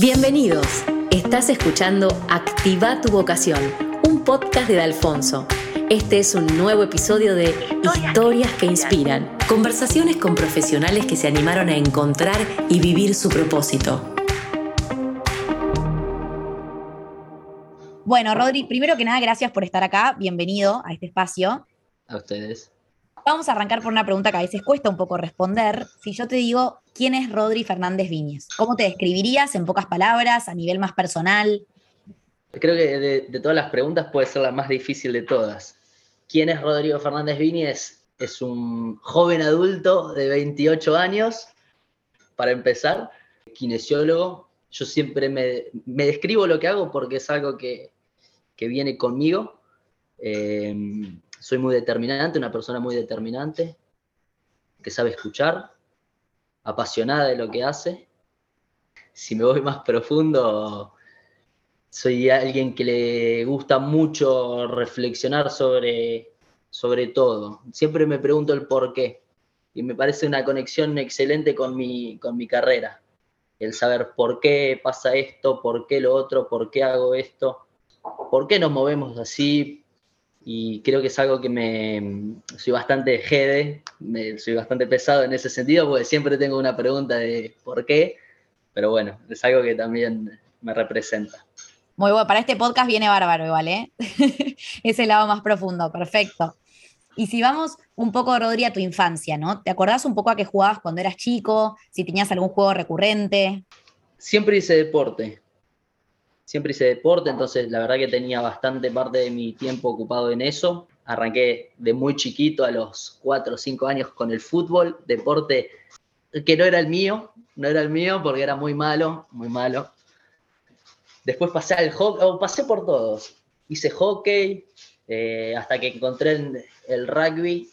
Bienvenidos. Estás escuchando Activa tu vocación, un podcast de Alfonso. Este es un nuevo episodio de Historias que inspiran. Conversaciones con profesionales que se animaron a encontrar y vivir su propósito. Bueno, Rodri, primero que nada, gracias por estar acá. Bienvenido a este espacio. A ustedes. Vamos a arrancar por una pregunta que a veces cuesta un poco responder. Si yo te digo, ¿quién es Rodri Fernández Viñez? ¿Cómo te describirías en pocas palabras, a nivel más personal? Creo que de, todas las preguntas puede ser la más difícil de todas. ¿Quién es Rodrigo Fernández Viñez? Es un joven adulto de 28 años, para empezar, kinesiólogo. Yo siempre me, describo lo que hago porque es algo que, viene conmigo. Eh, soy muy determinante, una persona muy determinante, que sabe escuchar, apasionada de lo que hace. Si me voy más profundo, soy alguien que le gusta mucho reflexionar sobre, sobre todo. Siempre me pregunto el por qué. Y me parece una conexión excelente con mi, con mi carrera. El saber por qué pasa esto, por qué lo otro, por qué hago esto, por qué nos movemos así, y creo que es algo que me soy bastante jede, soy bastante pesado en ese sentido porque siempre tengo una pregunta de por qué, pero bueno, es algo que también me representa. Muy bueno, para este podcast viene bárbaro igual, ¿eh? Ese lado más profundo, perfecto. Y si vamos un poco, Rodri, a tu infancia, ¿no? ¿Te acordás un poco a qué jugabas cuando eras chico? Si tenías algún juego recurrente. Siempre hice deporte siempre hice deporte, entonces la verdad que tenía bastante parte de mi tiempo ocupado en eso. Arranqué de muy chiquito, a los 4 o 5 años, con el fútbol, deporte que no era el mío, no era el mío porque era muy malo, muy malo. Después pasé al hockey, o pasé por todos. Hice hockey, eh, hasta que encontré el, el, rugby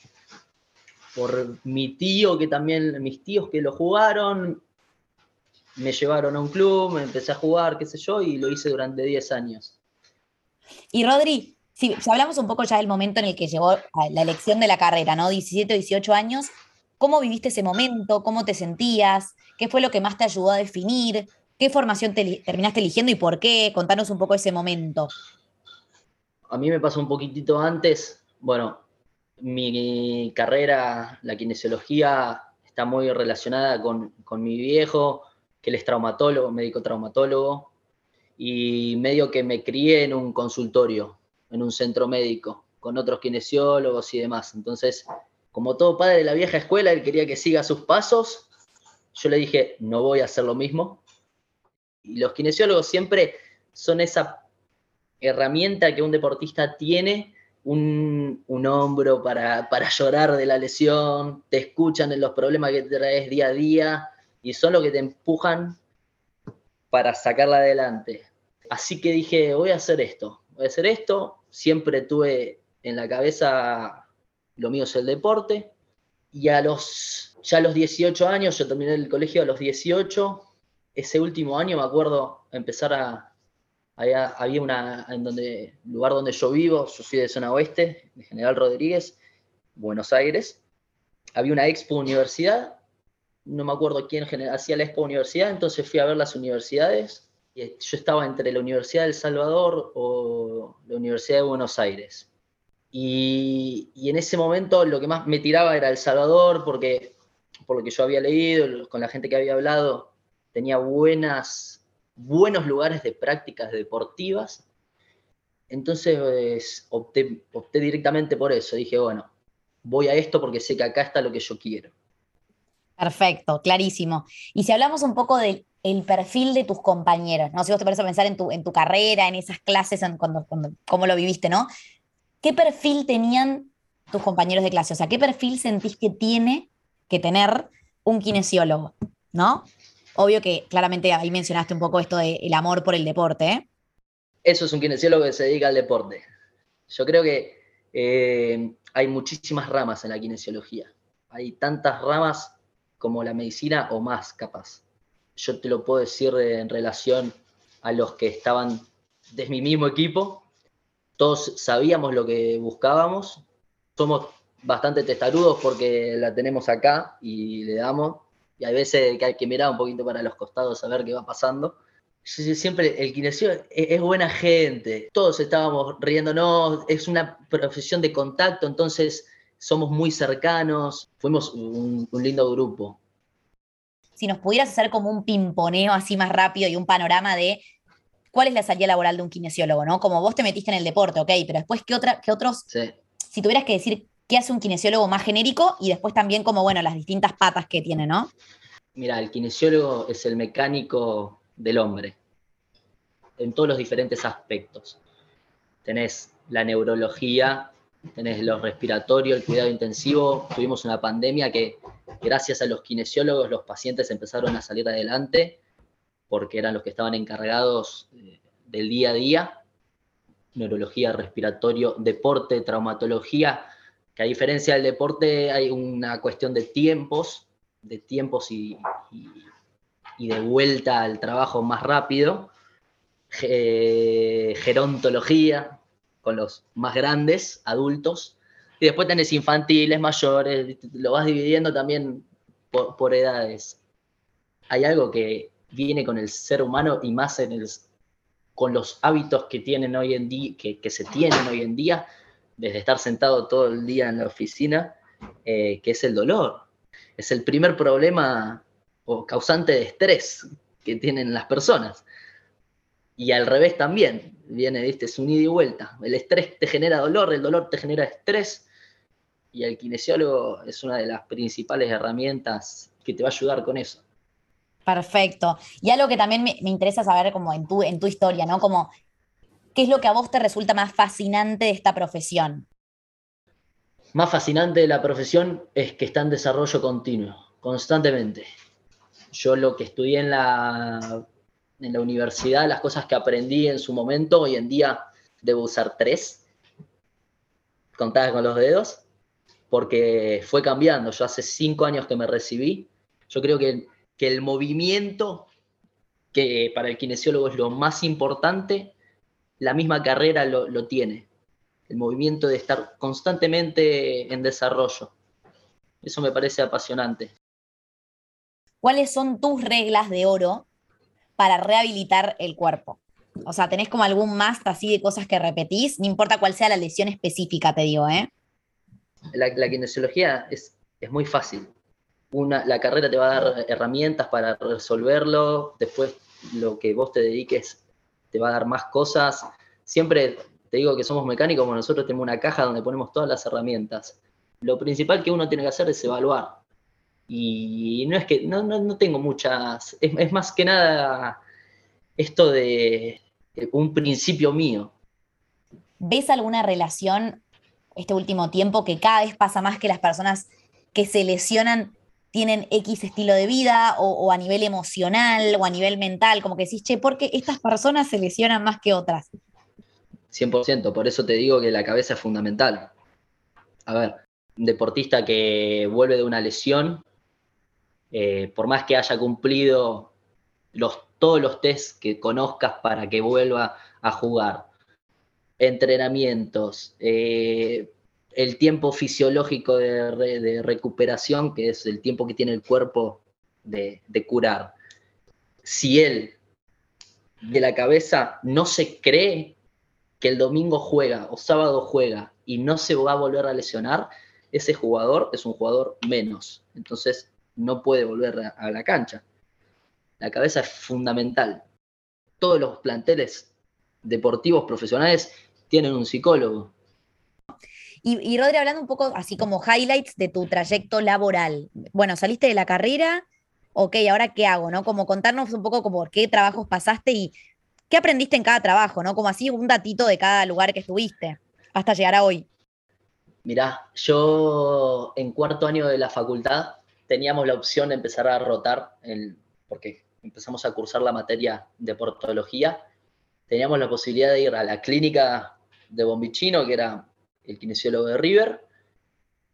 por mi tío, que también, mis tíos que lo jugaron, me llevaron a un club, me empecé a jugar, qué sé yo, y lo hice durante 10 años. Y Rodri, si, hablamos un poco ya del momento en el que llegó la elección de la carrera, ¿no? 17, 18 años, ¿cómo viviste ese momento? ¿Cómo te sentías? ¿Qué fue lo que más te ayudó a definir? ¿Qué formación te, terminaste eligiendo y por qué? Contanos un poco ese momento. A mí me pasó un poquitito antes, bueno, mi carrera, la kinesiología, está muy relacionada con, con mi viejo, que él es traumatólogo, médico traumatólogo, y medio que me crié en un consultorio, en un centro médico, con otros kinesiólogos y demás. Entonces, como todo padre de la vieja escuela, él quería que siga sus pasos. Yo le dije, no voy a hacer lo mismo. Y los kinesiólogos siempre son esa herramienta que un deportista tiene, un, hombro para, para, llorar de la lesión, te escuchan en los problemas que traes día a día, y son los que te empujan para sacarla adelante. Así que dije, voy a hacer esto, voy a hacer esto. Siempre tuve en la cabeza lo mío es el deporte. Y a los, ya a los 18 años, yo terminé el colegio a los 18. Ese último año me acuerdo empezar a, había, una, en donde, lugar donde yo vivo, yo soy de zona oeste, General Rodríguez, Buenos Aires. Había una expo universidad no me acuerdo quién hacía la Expo Universidad, entonces fui a ver las universidades. Y yo estaba entre la Universidad del Salvador o la Universidad de Buenos Aires. Y, en ese momento lo que más me tiraba era El Salvador, porque por lo que yo había leído, con la gente que había hablado, tenía buenas, buenos lugares de prácticas deportivas. Entonces opté, opté directamente por eso. Dije, bueno, voy a esto porque sé que acá está lo que yo quiero. Perfecto, clarísimo. Y si hablamos un poco del perfil de tus compañeros, ¿no? Si vos te parece pensar en tu, en tu carrera, en esas clases, en cuando, cómo lo viviste, ¿no? ¿Qué perfil tenían tus compañeros de clase? O sea, ¿qué perfil sentís que tiene que tener un kinesiólogo? ¿No? Obvio que claramente ahí mencionaste un poco esto del amor por el deporte. ¿eh? Eso es un kinesiólogo que se dedica al deporte. Yo creo que eh, hay muchísimas ramas en la kinesiología. Hay tantas ramas como la medicina o más capaz. Yo te lo puedo decir en relación a los que estaban de mi mismo equipo. Todos sabíamos lo que buscábamos. Somos bastante testarudos porque la tenemos acá y le damos. Y hay veces que hay que mirar un poquito para los costados a ver qué va pasando. siempre el kinesiólogo es, buena gente, todos estábamos riéndonos, es una profesión de contacto, entonces somos muy cercanos, fuimos un, lindo grupo. Si nos pudieras hacer como un pimponeo así más rápido y un panorama de cuál es la salida laboral de un kinesiólogo, ¿no? Como vos te metiste en el deporte, ok, pero después, ¿qué, otra, qué otros? Si tuvieras que decir qué hace un kinesiólogo más genérico y después también como, bueno, las distintas patas que tiene, ¿no? Mira, el kinesiólogo es el mecánico del hombre en todos los diferentes aspectos. Tenés la neurología, tenés lo respiratorio, el cuidado intensivo. Tuvimos una pandemia que gracias a los kinesiólogos los pacientes empezaron a salir adelante porque eran los que estaban encargados eh, del día a día. Neurología, respiratorio, deporte, traumatología, que a diferencia del deporte hay una cuestión de tiempos, de tiempos y, y de vuelta al trabajo más rápido. gerontología, con los más grandes, adultos, y después tenés infantiles, mayores, lo vas dividiendo también por, edades. Hay algo que viene con el ser humano y más en con los hábitos que tienen hoy en día, que, se tienen hoy en día, desde estar sentado todo el día en la oficina, eh, que es el dolor. Es el primer problema o causante de estrés que tienen las personas. Y al revés también, viene, viste, es un ida y vuelta. El estrés te genera dolor, el dolor te genera estrés, y el kinesiólogo es una de las principales herramientas que te va a ayudar con eso. Perfecto. Y algo que también me, interesa saber como en tu, en tu historia, ¿no? Como, ¿qué es lo que a vos te resulta más fascinante de esta profesión? Más fascinante de la profesión es que está en desarrollo continuo, constantemente. Yo lo que estudié en la en la universidad, las cosas que aprendí en su momento, hoy en día debo usar tres, contadas con los dedos, porque fue cambiando. Yo hace cinco años que me recibí. Yo creo que, que el movimiento, que para el kinesiólogo es lo más importante, la misma carrera lo, lo tiene. El movimiento de estar constantemente en desarrollo. Eso me parece apasionante. ¿Cuáles son tus reglas de oro para rehabilitar el cuerpo? O sea, ¿tenés como algún más así de cosas que repetís? No importa cuál sea la lesión específica, te digo, ¿eh? La, kinesiología es, es muy fácil. Una, la carrera te va a dar herramientas para resolverlo, después lo que vos te dediques te va a dar más cosas. Siempre te digo que somos mecánicos, nosotros tenemos una caja donde ponemos todas las herramientas. Lo principal que uno tiene que hacer es evaluar. Y no es que, no, no, tengo muchas, es, más que nada esto de un principio mío. ¿Ves alguna relación este último tiempo que cada vez pasa más que las personas que se lesionan tienen X estilo de vida o, a nivel emocional o a nivel mental? Como que decís, che, ¿por qué estas personas se lesionan más que otras? 100%, por eso te digo que la cabeza es fundamental. A ver, un deportista que vuelve de una lesión eh, por más que haya cumplido todos los tests que conozcas para que vuelva a jugar, entrenamientos, eh, el tiempo fisiológico de, recuperación, que es el tiempo que tiene el cuerpo de, de curar. Si él de la cabeza no se cree que el domingo juega o sábado juega y no se va a volver a lesionar, ese jugador es un jugador menos. Entonces, no puede volver a, la cancha. La cabeza es fundamental. Todos los planteles deportivos profesionales tienen un psicólogo. Y, y, Rodri, hablando un poco así como highlights de tu trayecto laboral. Bueno, saliste de la carrera, ok, ahora qué hago, ¿no? Como contarnos un poco como qué trabajos pasaste y qué aprendiste en cada trabajo, ¿no? Como así un datito de cada lugar que estuviste hasta llegar a hoy. Mirá, yo en cuarto año de la facultad teníamos la opción de empezar a rotar, porque empezamos a cursar la materia de portología, teníamos la posibilidad de ir a la clínica de Bombichino, que era el kinesiólogo de River,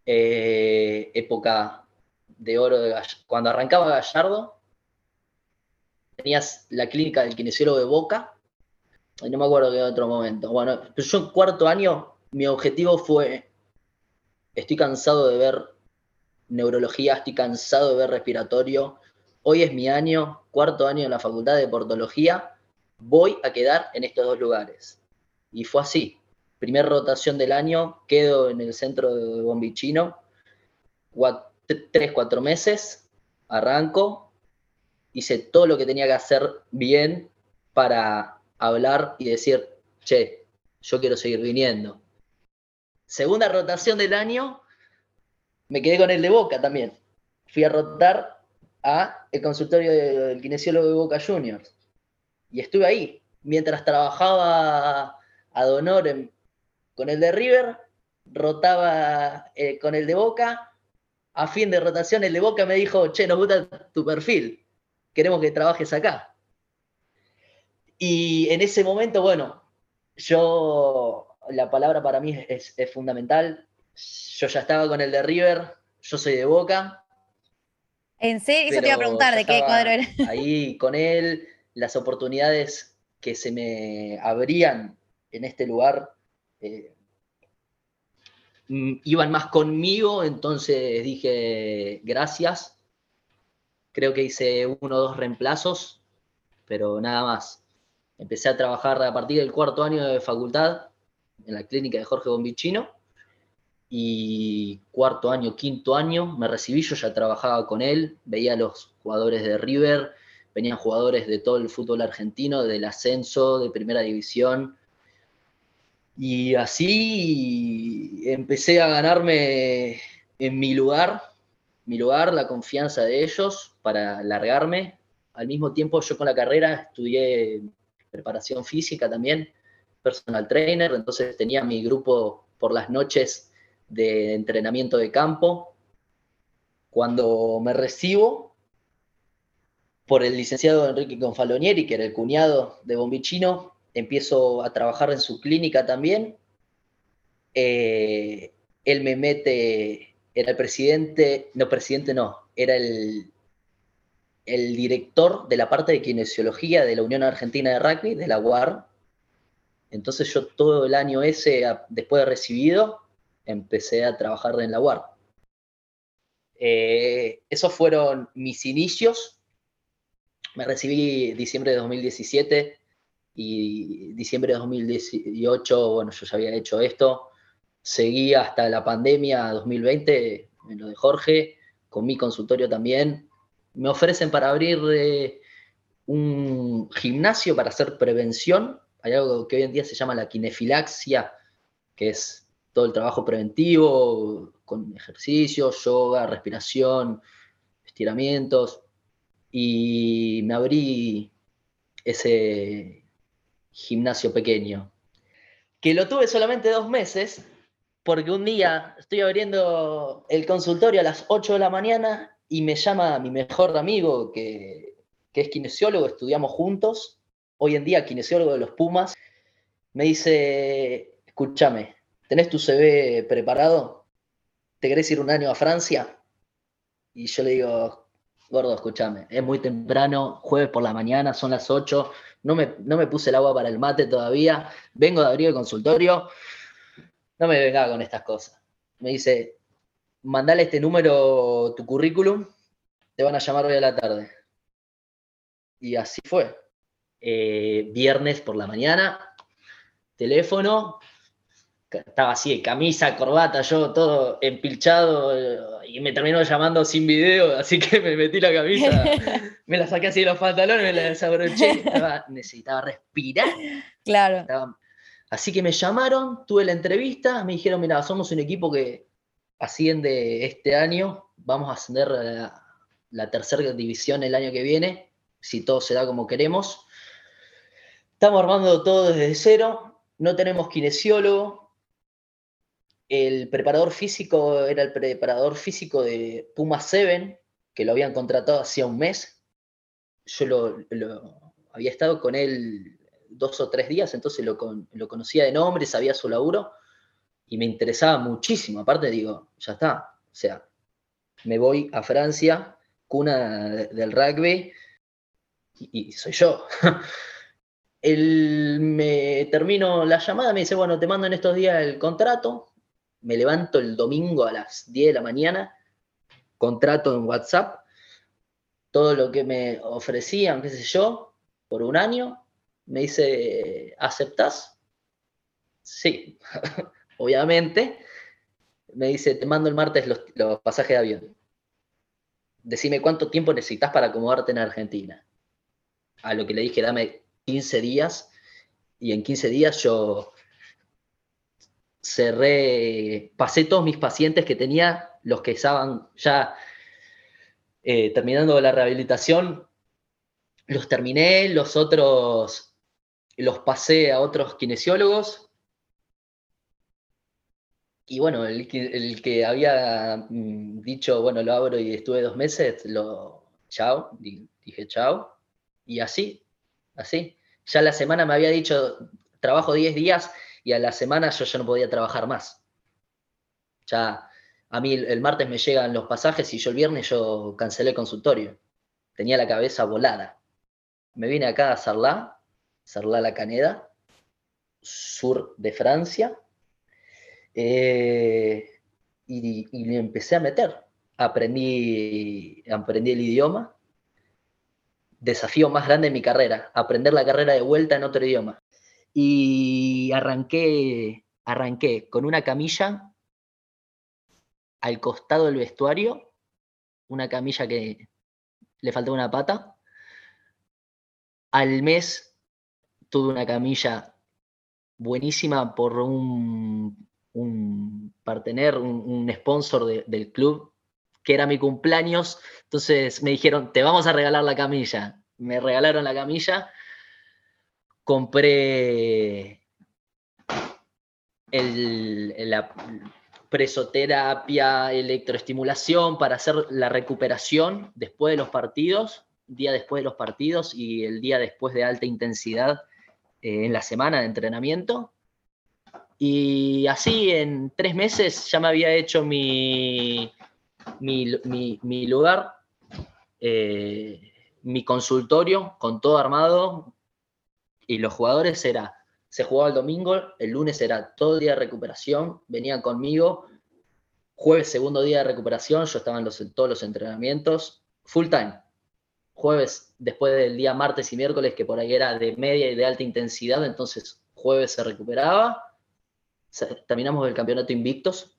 eh, época de oro de cuando arrancaba Gallardo, tenías la clínica del kinesiólogo de Boca, no me acuerdo qué otro momento. Bueno, pero yo en cuarto año, mi objetivo fue, estoy cansado de ver neurología, estoy cansado de ver respiratorio. Hoy es mi año, cuarto año en la facultad de portología. voy a quedar en estos dos lugares. Y fue así. Primer rotación del año, quedo en el centro de Bombichino, tres, cuatro meses, arranco, hice todo lo que tenía que hacer bien para hablar y decir, che, yo quiero seguir viniendo. Segunda rotación del año, me quedé con el de Boca también. Fui a rotar a el consultorio del kinesiólogo de Boca Juniors. Y estuve ahí. Mientras trabajaba a Donor con el de River, rotaba eh, con el de Boca. A fin de rotación, el de Boca me dijo, che, nos gusta tu perfil. Queremos que trabajes acá. Y en ese momento, bueno, yo, la palabra para mí es, es fundamental. Yo ya estaba con el de River, yo soy de Boca, ¿En serio? Eso te iba a preguntar, ¿de qué cuadro era? Ahí con él, las oportunidades que se me abrían en este lugar eh, mm, iban más conmigo, entonces dije gracias. Creo que hice uno o dos reemplazos, pero nada más. Empecé a trabajar a partir del cuarto año de facultad en la clínica de Jorge Bombichino y cuarto año, quinto año, me recibí, yo ya trabajaba con él, veía a los jugadores de River, venían jugadores de todo el fútbol argentino, del ascenso, de primera división, y así empecé a ganarme en mi lugar, mi lugar, la confianza de ellos para largarme. Al mismo tiempo yo con la carrera estudié preparación física también, personal trainer, entonces tenía mi grupo por las noches de entrenamiento de campo. Cuando me recibo por el licenciado Enrique Confalonieri, que era el cuñado de Bombichino, empiezo a trabajar en su clínica también. Eh, él me mete, era el presidente, no, presidente no, era el, el director de la parte de kinesiología de la Unión Argentina de Rugby, de la UAR. Entonces yo todo el año ese, después de recibido, empecé a trabajar en la UAR. Eh, esos fueron mis inicios. Me recibí diciembre de 2017 y diciembre de 2018, bueno, yo ya había hecho esto. Seguí hasta la pandemia 2020, en lo de Jorge, con mi consultorio también. Me ofrecen para abrir eh, un gimnasio para hacer prevención. Hay algo que hoy en día se llama la kinefilaxia, que es todo el trabajo preventivo con ejercicios, yoga, respiración, estiramientos. Y me abrí ese gimnasio pequeño, que lo tuve solamente dos meses, porque un día estoy abriendo el consultorio a las 8 de la mañana y me llama mi mejor amigo, que, que es kinesiólogo, estudiamos juntos, hoy en día kinesiólogo de los Pumas, me dice, escúchame, ¿tenés tu CV preparado? ¿Te querés ir un año a Francia? Y yo le digo, gordo, escúchame, es muy temprano, jueves por la mañana, son las 8, no me, no me puse el agua para el mate todavía, vengo de abrir el consultorio, no me venga con estas cosas. Me dice, mandale este número, tu currículum, te van a llamar hoy a la tarde. Y así fue. Eh, viernes por la mañana, teléfono, estaba así, camisa, corbata, yo todo empilchado eh, y me terminó llamando sin video, así que me metí la camisa, me la saqué así de los pantalones, me la desabroché, necesitaba respirar. Claro. así que me llamaron, tuve la entrevista, me dijeron, mira, somos un equipo que asciende este año, vamos a ascender a la, la tercera división el año que viene, si todo se da como queremos. Estamos armando todo desde cero, no tenemos kinesiólogo, el preparador físico era el preparador físico de Puma 7, que lo habían contratado hacía un mes. Yo lo, había estado con él dos o tres días, entonces lo, conocía de nombre, sabía su laburo y me interesaba muchísimo. Aparte digo, ya está, o sea, me voy a Francia, cuna del rugby, y, soy yo. Él me termino la llamada, me dice, bueno, te mando en estos días el contrato, me levanto el domingo a las 10 de la mañana, contrato en WhatsApp, todo lo que me ofrecían, qué sé yo, por un año, Me dice, ¿aceptas? Sí, obviamente. Me dice, te mando el martes los, los pasajes de avión. Decime cuánto tiempo necesitas para acomodarte en Argentina. A lo que le dije, dame 15 días. Y en 15 días yo cerré, pasé todos mis pacientes que tenía, los que estaban ya eh, terminando la rehabilitación, los terminé, los otros los pasé a otros kinesiólogos. Y bueno, el, que había mm, dicho, bueno, lo abro y estuve dos meses, lo, chao, dije chao. Y así, así. Ya la semana me había dicho, trabajo 10 días y a la semana yo ya no podía trabajar más. Ya a mí el, martes me llegan los pasajes y yo el viernes yo cancelé el consultorio. Tenía la cabeza volada. Me vine acá a Sarlá, Sarlá la Caneda, sur de Francia, eh, y, y, empecé a meter. Aprendí, aprendí el idioma. Desafío más grande de mi carrera, aprender la carrera de vuelta en otro idioma. Y arranqué, arranqué con una camilla al costado del vestuario, una camilla que le faltaba una pata. Al mes tuve una camilla buenísima por un, un partener, un, sponsor del club, que era mi cumpleaños. Entonces me dijeron, te vamos a regalar la camilla. Me regalaron la camilla. Compré el, la, presoterapia, electroestimulación para hacer la recuperación después de los partidos, día después de los partidos y el día después de alta intensidad eh, en la semana de entrenamiento. Y así en tres meses ya me había hecho mi, mi, lugar, eh, mi consultorio con todo armado y los jugadores era se jugaba el domingo, el lunes era todo el día de recuperación, venían conmigo, jueves segundo día de recuperación, yo estaba en, los, todos los entrenamientos, full time. Jueves, después del día martes y miércoles, que por ahí era de media y de alta intensidad, entonces jueves se recuperaba. Terminamos el campeonato invictos,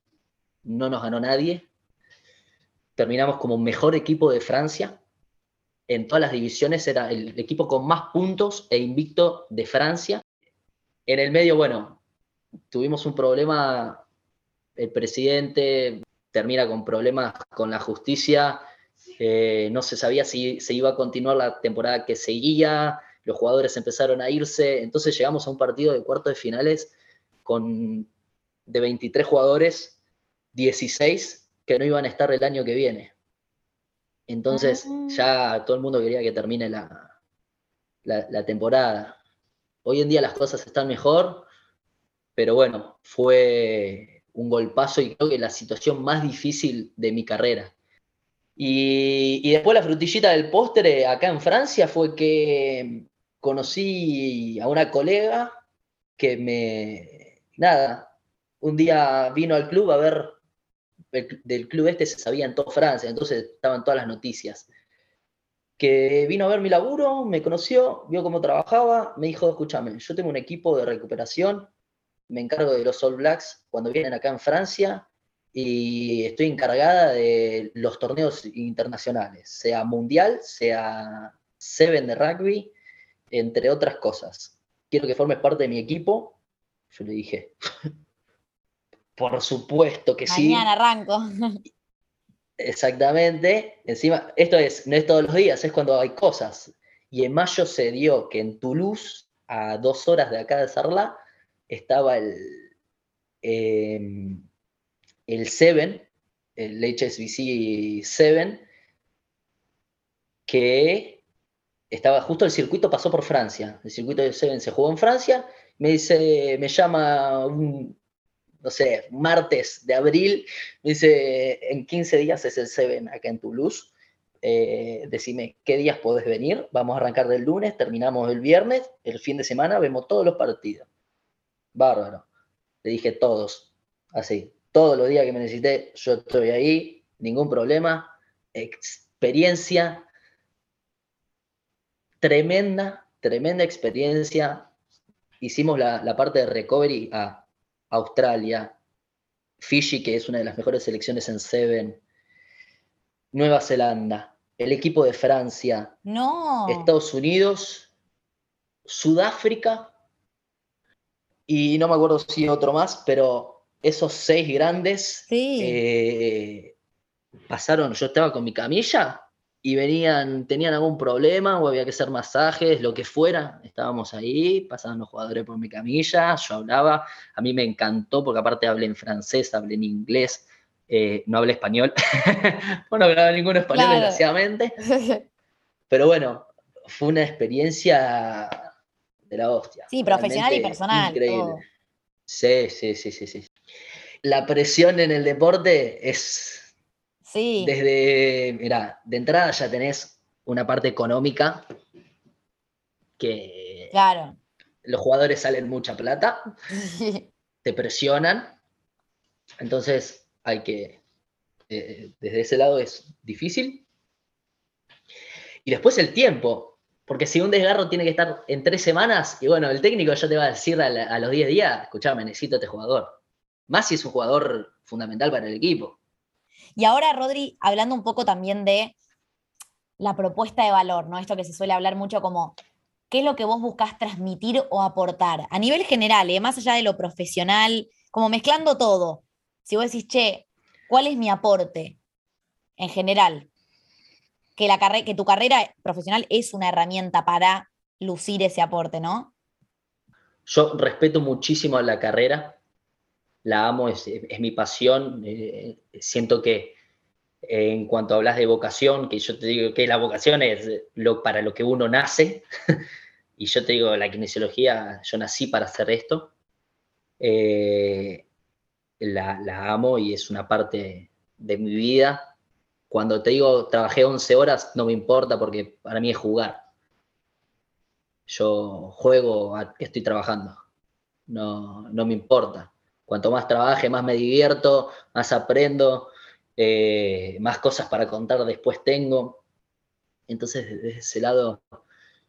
no nos ganó nadie. Terminamos como mejor equipo de Francia. En todas las divisiones era el equipo con más puntos e invicto de Francia. En el medio, bueno, tuvimos un problema, el presidente termina con problemas con la justicia, eh, no se sabía si se iba a continuar la temporada que seguía, los jugadores empezaron a irse, entonces llegamos a un partido de cuartos de finales con de 23 jugadores, 16 que no iban a estar el año que viene. Entonces ah. ya todo el mundo quería que termine la, la temporada. Hoy en día las cosas están mejor, pero bueno, fue un golpazo y creo que la situación más difícil de mi carrera. Y, después la frutillita del postre acá en Francia fue que conocí a una colega que me, nada, un día vino al club a ver, del club este se sabía en toda Francia, entonces estaban todas las noticias que vino a ver mi laburo, me conoció, vio cómo trabajaba, me dijo, escúchame, yo tengo un equipo de recuperación, me encargo de los All Blacks cuando vienen acá en Francia y estoy encargada de los torneos internacionales, sea mundial, sea Seven de rugby, entre otras cosas. Quiero que formes parte de mi equipo. Yo le dije, por supuesto que sí. Mañana arranco. Exactamente. Encima, esto es, no es todos los días, es cuando hay cosas. Y en mayo se dio que en Toulouse, a dos horas de acá de Sarlá, estaba el, em, el Seven, el HSBC 7, que estaba justo el circuito pasó por Francia. El circuito de Seven se jugó en Francia. Me dice, me llama un, no sé, martes de abril, me dice, en 15 días es el Seven acá en Toulouse. Eh, decime qué días podés venir. Vamos a arrancar del lunes, terminamos el viernes, el fin de semana vemos todos los partidos. Bárbaro. Le dije todos, así, todos los días que me necesité, yo estoy ahí, ningún problema. Experiencia tremenda, tremenda experiencia. Hicimos la, parte de recovery a Australia, Fiji, que es una de las mejores selecciones en Seven, Nueva Zelanda, el equipo de Francia, no. Estados Unidos, Sudáfrica y no me acuerdo si otro más, pero esos seis grandes eh, pasaron, yo estaba con mi camilla y venían, tenían algún problema o había que hacer masajes, lo que fuera, estábamos ahí, pasaban los jugadores por mi camilla, yo hablaba, a mí me encantó porque aparte hablé en francés, hablé en inglés, eh, no hablé español, bueno, no hablaba ningún español desgraciadamente, pero bueno, fue una experiencia de la hostia. Sí, profesional y personal. Increíble. Sí, sí, sí, sí, sí. La presión en el deporte es desde, mira, de entrada ya tenés una parte económica que claro. los jugadores salen mucha plata, te presionan, entonces hay que, eh, desde ese lado es difícil. Y después el tiempo, porque si un desgarro tiene que estar en tres semanas, y bueno, el técnico ya te va a decir a, los 10 días, escuchame, necesito a este jugador. Más si es un jugador fundamental para el equipo. Y ahora, Rodri, hablando un poco también de la propuesta de valor, ¿no? Esto que se suele hablar mucho como, ¿qué es lo que vos buscás transmitir o aportar? A nivel general, ¿eh? más allá de lo profesional, como mezclando todo. Si vos decís, che, ¿cuál es mi aporte en general? Que, la que tu carrera profesional es una herramienta para lucir ese aporte, ¿no? Yo respeto muchísimo la carrera, la amo, es, mi pasión. Eh, siento que eh, en cuanto hablas de vocación, que yo te digo que la vocación es lo, para lo que uno nace, y yo te digo, la kinesiología, yo nací para hacer esto, eh, la, la, amo y es una parte de mi vida. Cuando te digo trabajé 11 horas, no me importa porque para mí es jugar. Yo juego, estoy trabajando. No, no me importa. Cuanto más trabaje, más me divierto, más aprendo, eh, más cosas para contar después tengo. Entonces, desde ese lado,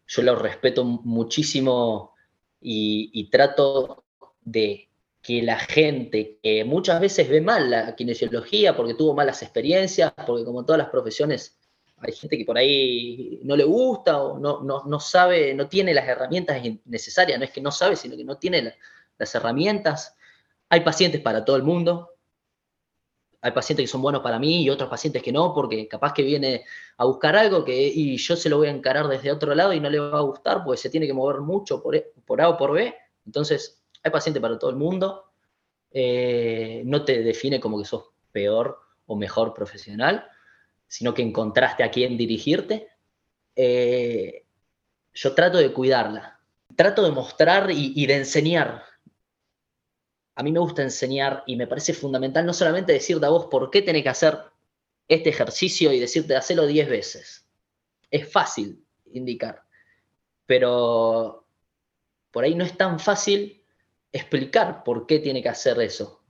yo lo respeto muchísimo y, trato de que la gente que muchas veces ve mal la kinesiología porque tuvo malas experiencias, porque como todas las profesiones, hay gente que por ahí no le gusta o no, no, sabe, no tiene las herramientas necesarias, no es que no sabe, sino que no tiene las herramientas hay pacientes para todo el mundo. Hay pacientes que son buenos para mí y otros pacientes que no, porque capaz que viene a buscar algo que, y yo se lo voy a encarar desde otro lado y no le va a gustar porque se tiene que mover mucho por, e, por A o por B. Entonces, hay pacientes para todo el mundo. Eh, no te define como que sos peor o mejor profesional, sino que encontraste a quién dirigirte. Eh, yo trato de cuidarla, trato de mostrar y de enseñar a mí me gusta enseñar y me parece fundamental no solamente decirte a vos por qué tenés que hacer este ejercicio y decirte hacerlo 10 veces. Es fácil indicar, pero por ahí no es tan fácil explicar por qué tiene que hacer eso.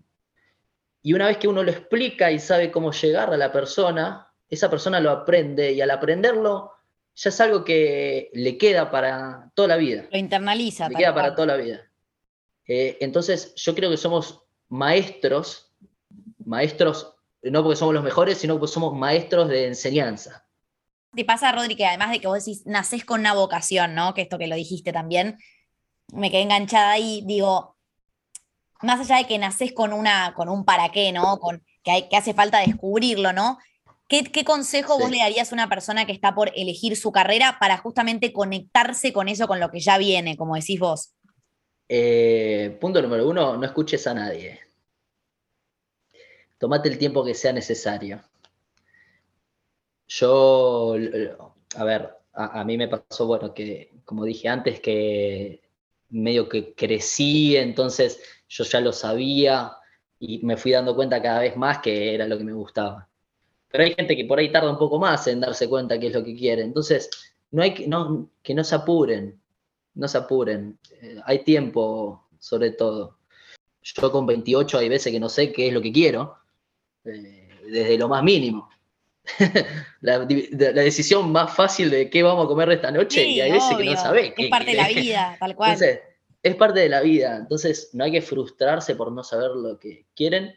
Y una vez que uno lo explica y sabe cómo llegar a la persona, esa persona lo aprende y al aprenderlo ya es algo que le queda para toda la vida. Lo internaliza. Le queda para toda la vida. Eh, entonces, yo creo que somos maestros, maestros, no porque somos los mejores, sino porque somos maestros de enseñanza. Te pasa, Rodri, que además de que vos decís, nacés con una vocación, ¿no? Que esto que lo dijiste también, me quedé enganchada ahí, digo, más allá de que nacés con, una, con un para qué, ¿no? Con, que, hay, que hace falta descubrirlo, ¿no? ¿Qué, consejo vos le darías a una persona que está por elegir su carrera para justamente conectarse con eso, con lo que ya viene, como decís vos? Eh, punto número uno, no escuches a nadie. Tómate el tiempo que sea necesario. Yo, a ver, a, mí me pasó, bueno, que como dije antes, que medio que crecí, entonces yo ya lo sabía y me fui dando cuenta cada vez más que era lo que me gustaba. Pero hay gente que por ahí tarda un poco más en darse cuenta que es lo que quiere. Entonces, no hay que, no, que no se apuren no se apuren, eh, hay tiempo sobre todo. Yo con 28 hay veces que no sé qué es lo que quiero, eh, desde lo más mínimo. la, decisión más fácil de qué vamos a comer esta noche y hay veces que no sabés. Es parte de la vida, tal cual. Entonces, es parte de la vida, entonces no hay que frustrarse por no saber lo que quieren,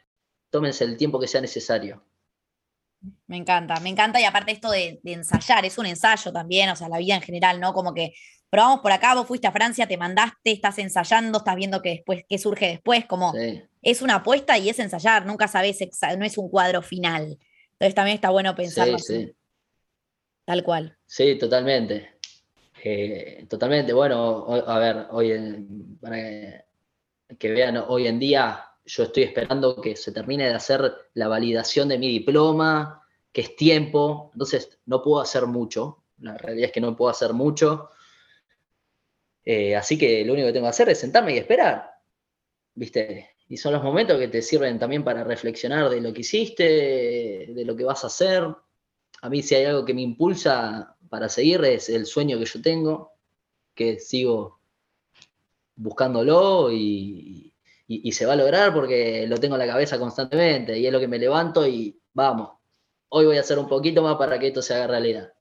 tómense el tiempo que sea necesario. Me encanta, me encanta y aparte esto de, ensayar, es un ensayo también, o sea, la vida en general, ¿no? Como que probamos por acá, vos fuiste a Francia, te mandaste, estás ensayando, estás viendo que después, qué surge después, como es una apuesta y es ensayar, nunca sabes, no es un cuadro final. Entonces también está bueno pensarlo sí, Tal cual. Sí, totalmente. Eh, totalmente. Bueno, a ver, hoy en, para que vean, hoy en día yo estoy esperando que se termine de hacer la validación de mi diploma, que es tiempo, entonces no puedo hacer mucho, la realidad es que no puedo hacer mucho, eh, así que lo único que tengo que hacer es sentarme y esperar, ¿viste? Y son los momentos que te sirven también para reflexionar de lo que hiciste, de lo que vas a hacer. A mí si hay algo que me impulsa para seguir es el sueño que yo tengo, que sigo buscándolo y, y, se va a lograr porque lo tengo en la cabeza constantemente y es lo que me levanto y vamos, hoy voy a hacer un poquito más para que esto se haga realidad.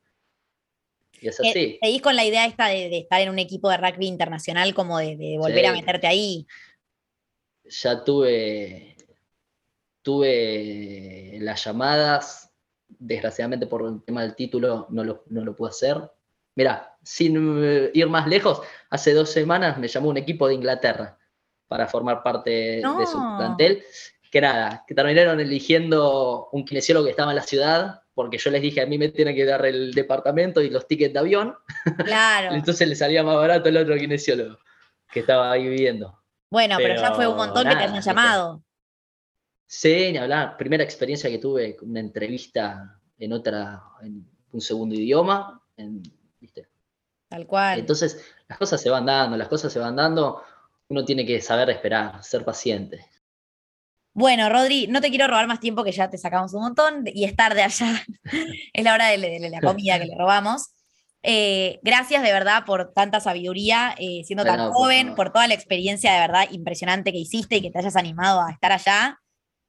Y es así. Eh, ¿Seguís con la idea esta de, estar en un equipo de rugby internacional, como de, volver a meterte ahí? Ya tuve, tuve las llamadas, desgraciadamente por el tema del título no lo, no lo pude hacer. Mira, sin eh, ir más lejos, hace dos semanas me llamó un equipo de Inglaterra para formar parte de su plantel. Que nada, que terminaron eligiendo un kinesiólogo que estaba en la ciudad, porque yo les dije, a mí me tienen que dar el departamento y los tickets de avión. Claro. Entonces le salía más barato el otro kinesiólogo que estaba ahí viviendo. Bueno, pero, ya fue un montón que te hayan llamado. Sí, ni hablar. Primera experiencia que tuve, una entrevista en otra, en un segundo idioma, ¿viste? Tal cual. Entonces, las cosas se van dando, las cosas se van dando uno tiene que saber esperar, ser paciente. Bueno, Rodri, no te quiero robar más tiempo que ya te sacamos un montón y estar de allá. es la hora de, la comida que le robamos. Eh, gracias de verdad por tanta sabiduría, eh, siendo tan joven, por, toda la experiencia de verdad impresionante que hiciste y que te hayas animado a estar allá.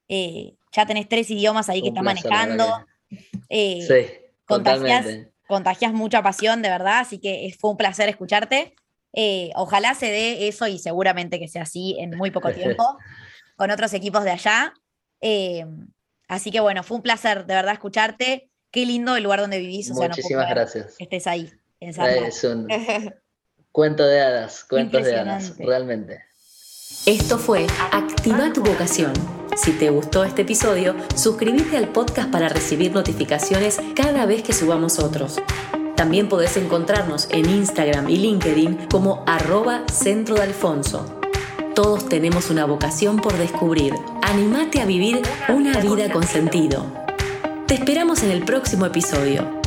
Eh, ya tenés tres idiomas ahí que estás manejando. sí, contagias, contagias mucha pasión, de verdad, así que fue un placer escucharte. Eh, ojalá se dé eso y seguramente que sea así en muy poco tiempo con otros equipos de allá. Eh, así que bueno, fue un placer de verdad escucharte. Qué lindo el lugar donde vivís. Muchísimas gracias. Que estés ahí. En es un cuento de hadas, cuentos de hadas, realmente. Esto fue Activa tu vocación. Si te gustó este episodio, suscríbete al podcast para recibir notificaciones cada vez que subamos otros. También podés encontrarnos en Instagram y LinkedIn como arroba centro de Alfonso. Todos tenemos una vocación por descubrir. Animate a vivir una vida con sentido. Te esperamos en el próximo episodio.